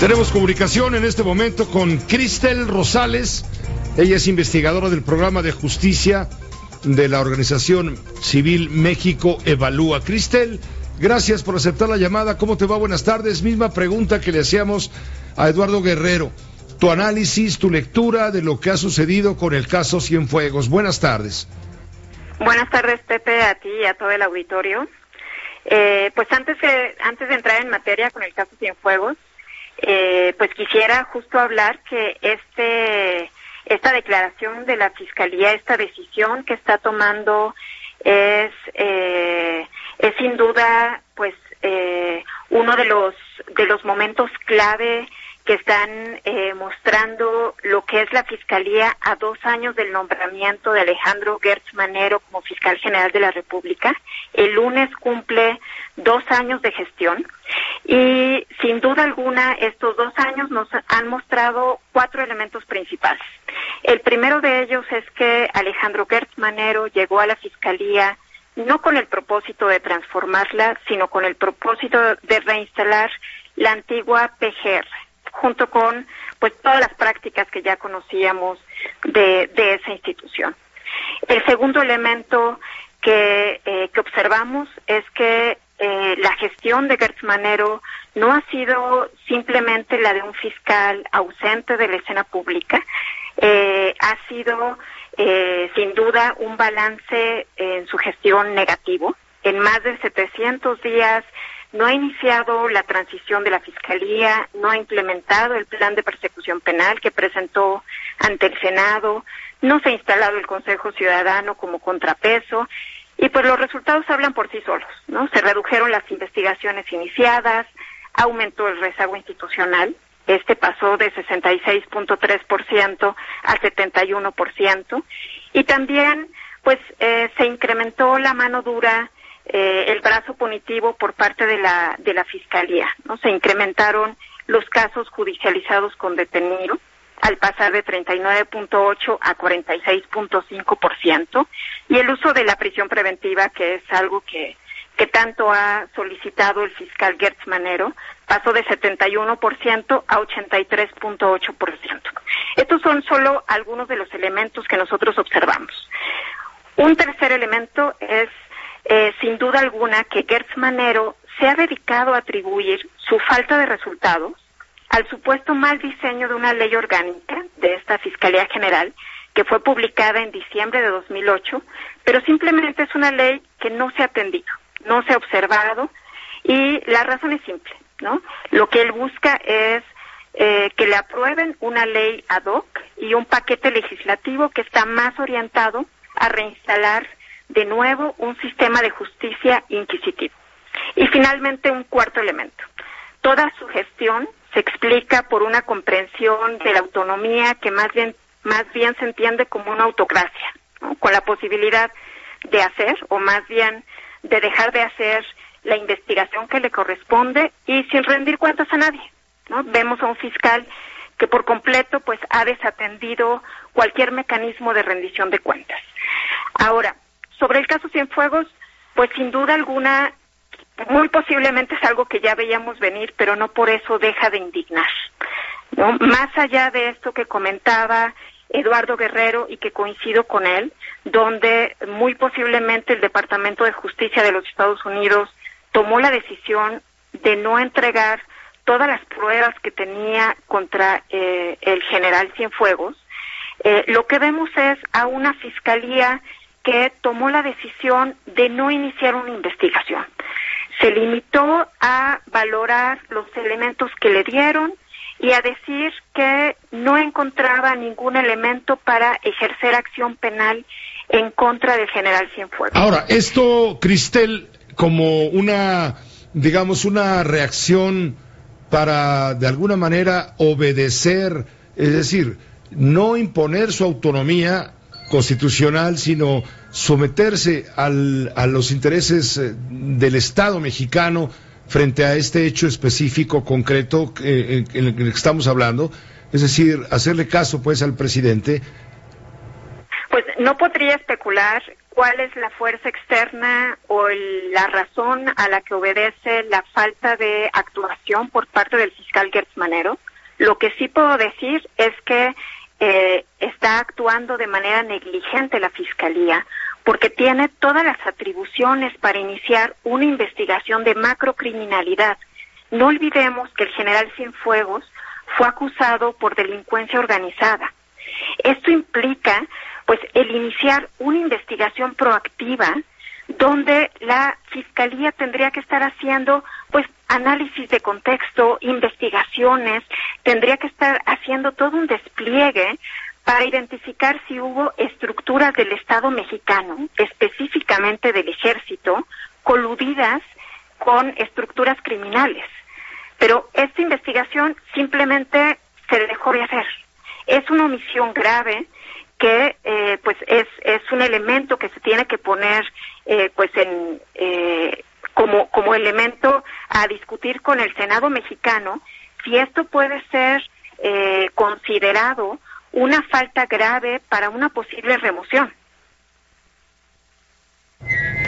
Tenemos comunicación en este momento con Cristel Rosales. Ella es investigadora del programa de justicia de la Organización Civil México Evalúa. Cristel, gracias por aceptar la llamada. ¿Cómo te va? Buenas tardes. Misma pregunta que le hacíamos a Eduardo Guerrero. Tu análisis, tu lectura de lo que ha sucedido con el caso Cienfuegos. Buenas tardes. Buenas tardes, Pepe, a ti y a todo el auditorio. Eh, pues antes de, antes de entrar en materia con el caso Cienfuegos, eh, pues quisiera justo hablar que este esta declaración de la fiscalía, esta decisión que está tomando es eh, es sin duda pues eh, uno de los de los momentos clave que están eh, mostrando lo que es la Fiscalía a dos años del nombramiento de Alejandro Gertz Manero como fiscal general de la República. El lunes cumple dos años de gestión y sin duda alguna estos dos años nos han mostrado cuatro elementos principales. El primero de ellos es que Alejandro Gertz Manero llegó a la Fiscalía no con el propósito de transformarla, sino con el propósito de reinstalar la antigua PGR, junto con pues todas las prácticas que ya conocíamos de, esa institución. El segundo elemento que, eh, observamos es que eh, la gestión de Gertz Manero no ha sido simplemente la de un fiscal ausente de la escena pública, eh, ha sido sin duda un balance en su gestión negativo. En más de 700 días no ha iniciado la transición de la Fiscalía, no ha implementado el plan de persecución penal que presentó ante el Senado, no se ha instalado el Consejo Ciudadano como contrapeso y pues los resultados hablan por sí solos, ¿no? Se redujeron las investigaciones iniciadas, aumentó el rezago institucional, este pasó de 66.3% a 71% y también pues eh, se incrementó la mano dura eh, el brazo punitivo por parte de la, de la Fiscalía. ¿no? Se incrementaron los casos judicializados con detenido al pasar de 39.8 a 46.5% y el uso de la prisión preventiva, que es algo que, que tanto ha solicitado el fiscal Gertz Manero, pasó de 71% a 83.8%. Estos son solo algunos de los elementos que nosotros observamos. Un tercer elemento es eh, sin duda alguna que Gertz Manero se ha dedicado a atribuir su falta de resultados al supuesto mal diseño de una ley orgánica de esta Fiscalía General que fue publicada en diciembre de 2008, pero simplemente es una ley que no se ha atendido, no se ha observado y la razón es simple, ¿no? Lo que él busca es eh, que le aprueben una ley ad hoc y un paquete legislativo que está más orientado a reinstalar de nuevo un sistema de justicia inquisitivo. Y finalmente un cuarto elemento. Toda su gestión se explica por una comprensión de la autonomía que más bien, más bien se entiende como una autocracia, con la posibilidad de hacer o más bien de dejar de hacer la investigación que le corresponde y sin rendir cuentas a nadie. ¿no? Vemos a un fiscal que por completo pues ha desatendido cualquier mecanismo de rendición de cuentas. Ahora, sobre el caso Cienfuegos, pues sin duda alguna, muy posiblemente es algo que ya veíamos venir, pero no por eso deja de indignar. ¿no? Más allá de esto que comentaba Eduardo Guerrero y que coincido con él, donde muy posiblemente el Departamento de Justicia de los Estados Unidos tomó la decisión de no entregar todas las pruebas que tenía contra eh, el general Cienfuegos, eh, lo que vemos es a una fiscalía que tomó la decisión de no iniciar una investigación. Se limitó a valorar los elementos que le dieron y a decir que no encontraba ningún elemento para ejercer acción penal en contra del general Cienfuegos. Ahora, esto, Cristel, como una, digamos, una reacción para, de alguna manera, obedecer, es decir, no imponer su autonomía constitucional, sino someterse al, a los intereses eh, del Estado mexicano frente a este hecho específico, concreto, en el que estamos hablando, es decir, hacerle caso pues al presidente. Pues no podría especular cuál es la fuerza externa o la razón a la que obedece la falta de actuación por parte del fiscal Gertz Manero. Lo que sí puedo decir es que eh, está actuando de manera negligente la Fiscalía porque tiene todas las atribuciones para iniciar una investigación de macrocriminalidad. No olvidemos que el general Cienfuegos fue acusado por delincuencia organizada. Esto implica pues el iniciar una investigación proactiva donde la fiscalía tendría que estar haciendo pues análisis de contexto, investigaciones, tendría que estar haciendo todo un despliegue para identificar si hubo estructuras del Estado mexicano, específicamente del ejército, coludidas con estructuras criminales. Pero esta investigación simplemente se dejó de hacer. Es una omisión grave que eh, pues es, es un elemento que se tiene que poner eh, pues en eh, como, como elemento a discutir con el Senado mexicano si esto puede ser considerado una falta grave para una posible remoción.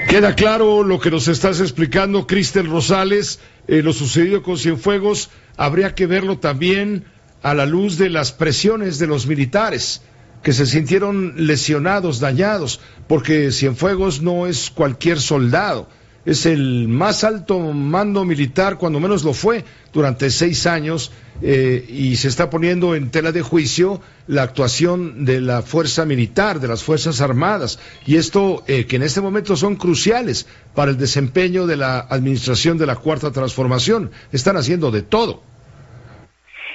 Queda claro lo que nos estás explicando, Cristel Rosales, lo sucedido con Cienfuegos, habría que verlo también a la luz de las presiones de los militares que se sintieron lesionados, dañados, porque Cienfuegos no es cualquier soldado, es el más alto mando militar, cuando menos lo fue, durante seis años, eh, y se está poniendo en tela de juicio la actuación de la fuerza militar, de las Fuerzas Armadas, y esto eh, que en este momento son cruciales para el desempeño de la administración de la Cuarta Transformación. Están haciendo de todo.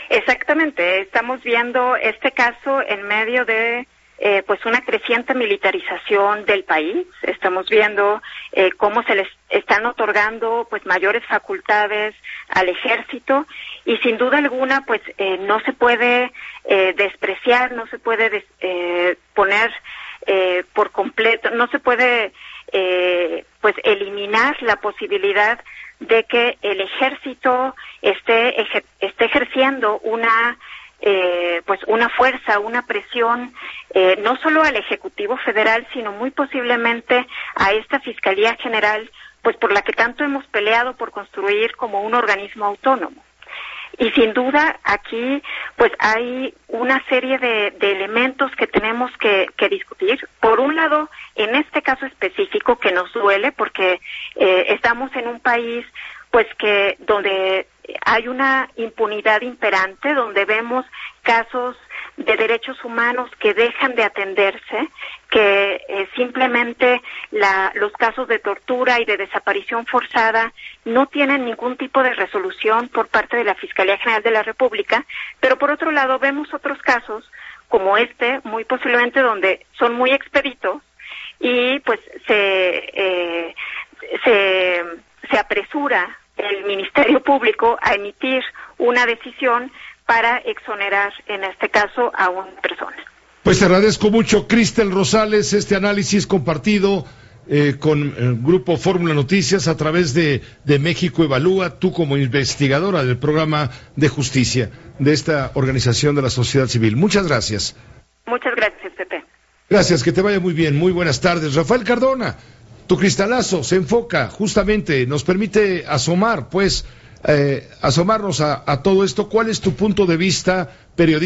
Exactamente, estamos viendo este caso en medio de eh, pues una creciente militarización del país. Estamos viendo eh, cómo se les están otorgando pues mayores facultades al ejército y sin duda alguna pues eh, no se puede despreciar, no se puede poner por completo, no se puede pues eliminar la posibilidad de que el ejército esté, esté ejerciendo una eh, pues una fuerza, una presión, eh, no solo al Ejecutivo Federal, sino muy posiblemente a esta Fiscalía General, pues por la que tanto hemos peleado por construir como un organismo autónomo. Y sin duda aquí pues hay una serie de, elementos que tenemos que, discutir. Por un lado, en este caso específico que nos duele porque eh, estamos en un país pues que donde hay una impunidad imperante, donde vemos casos de derechos humanos que dejan de atenderse, que eh, simplemente los casos de tortura y de desaparición forzada no tienen ningún tipo de resolución por parte de la Fiscalía General de la República, pero por otro lado vemos otros casos como este, muy posiblemente donde son muy expeditos y pues se, eh, se, se apresura el Ministerio Público a emitir una decisión para exonerar, en este caso, a una persona. Pues te agradezco mucho, Cristel Rosales, este análisis compartido eh, con el grupo Fórmula Noticias a través de, de, México Evalúa, tú como investigadora del programa de justicia de esta organización de la sociedad civil. Muchas gracias. Muchas gracias, Pepe. Gracias, que te vaya muy bien. Muy buenas tardes. Rafael Cardona, tu cristalazo se enfoca justamente, nos permite asomar, pues, eh, asomarnos a, a todo esto. ¿Cuál es tu punto de vista periodístico?